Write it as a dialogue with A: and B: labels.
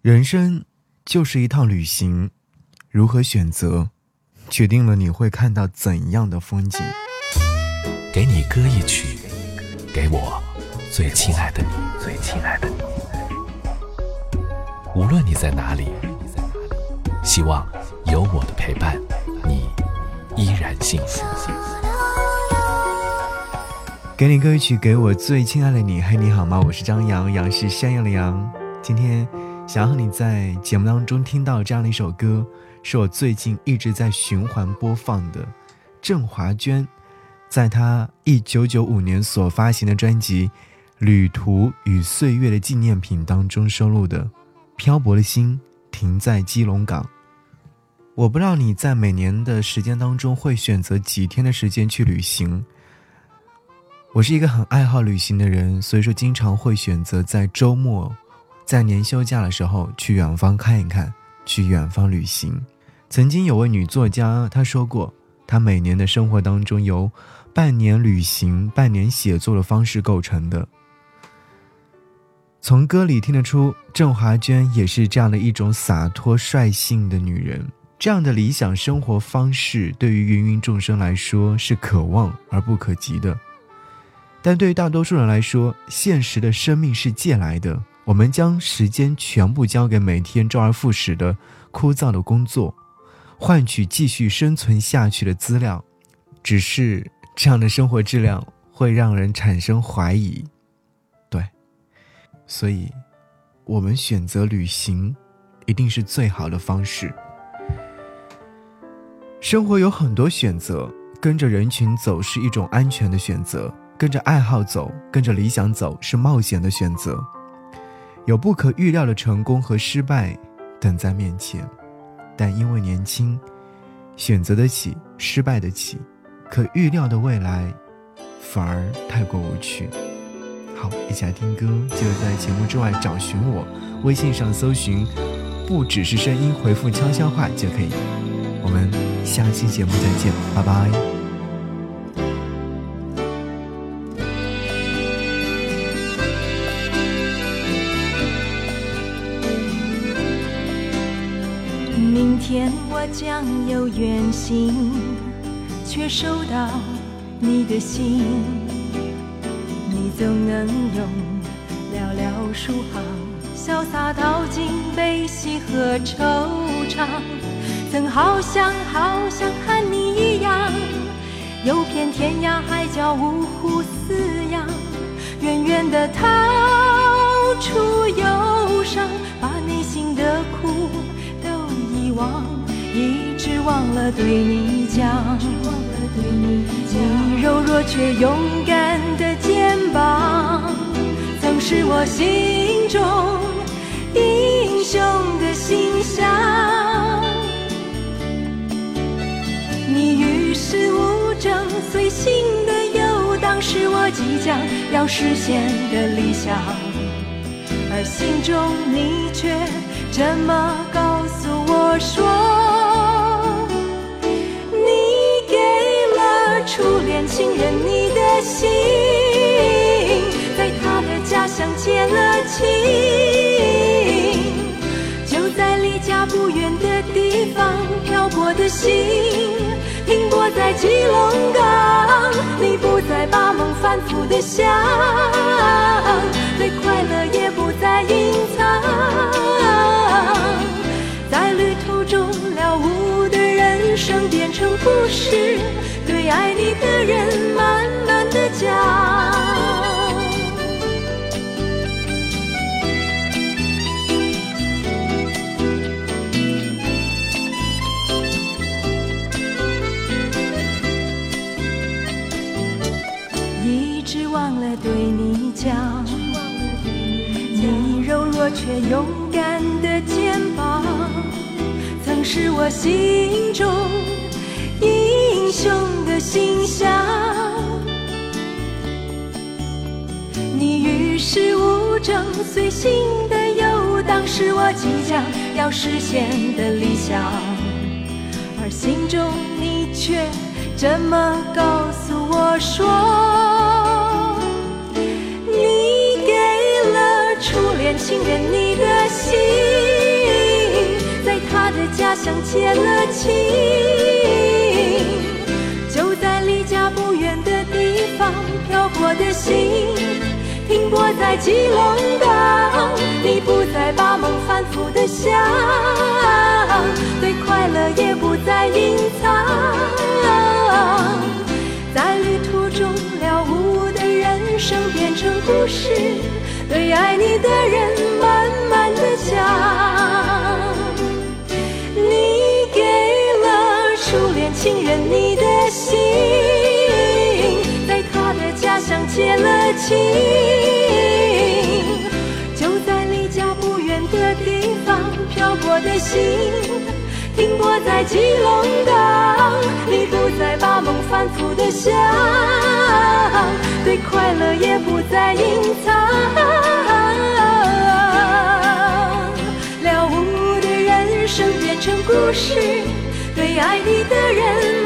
A: 人生就是一趟旅行，如何选择，决定了你会看到怎样的风景。
B: 给你歌一曲，给我最亲爱的你，最亲爱的你。无论你在哪里，希望有我的陪伴，你依然幸福。
A: 给你歌一曲，给我最亲爱的你。嘿，你好吗？我是张扬，杨是山羊的羊。今天想要和你在节目当中听到这样的一首歌，是我最近一直在循环播放的。郑华娟在她一九九五年所发行的专辑《旅途与岁月的纪念品》当中收录的《漂泊的心停在基隆港》。我不知道你在每年的时间当中会选择几天的时间去旅行。我是一个很爱好旅行的人，所以说经常会选择在周末，在年休假的时候去远方看一看，去远方旅行。曾经有位女作家她说过，她每年的生活当中由半年旅行、半年写作的方式构成的。从歌里听得出，郑华娟也是这样的一种洒脱率性的女人。这样的理想生活方式，对于芸芸众生来说是可望而不可及的。但对于大多数人来说，现实的生命是借来的。我们将时间全部交给每天周而复始的枯燥的工作，换取继续生存下去的资料。只是这样的生活质量会让人产生怀疑。对，所以，我们选择旅行，一定是最好的方式。生活有很多选择，跟着人群走是一种安全的选择。跟着爱好走，跟着理想走，是冒险的选择。有不可预料的成功和失败等在面前，但因为年轻，选择得起，失败得起，可预料的未来反而太过无趣。好，一起来听歌，记得在节目之外找寻我，微信上搜寻“不只是声音”，回复悄悄话就可以。我们下期节目再见，拜拜。
C: 天我将有远行，却收到你的信。你总能用寥寥数行，潇洒道尽悲喜和惆怅。曾好想好想和你一样，游遍天涯海角，五湖四洋，远远的逃出忧伤，一直忘了对你讲，你柔弱却勇敢的肩膀，曾是我心中英雄的形象。你与世无争，随心的游荡，是我即将要实现的理想，而心中你却这么高我说。你给了初恋情人，你的心在他的家乡结了情，就在离家不远的地方漂泊的心，停泊在基隆港。你不再把梦反复的想，爱你的人慢慢的讲，一直忘了对你讲，你柔弱却勇敢的肩膀，曾是我心中。英雄的形象，你与世无争，随心的游荡，是我即将要实现的理想，而心中你却这么告诉我说，你给了初恋情人你的心。在他的家乡结了亲。家不远的地方，漂泊的心停泊在基隆港。你不再把梦反复的想，对快乐也不再隐藏。在旅途中了无的人生变成故事，对爱你的人慢慢的讲。你给了初恋情人你的情。就在离家不远的地方，漂泊的心停泊在基隆港。你不再把梦反复的想，对快乐也不再隐藏。了无的人生变成故事，对爱你的人。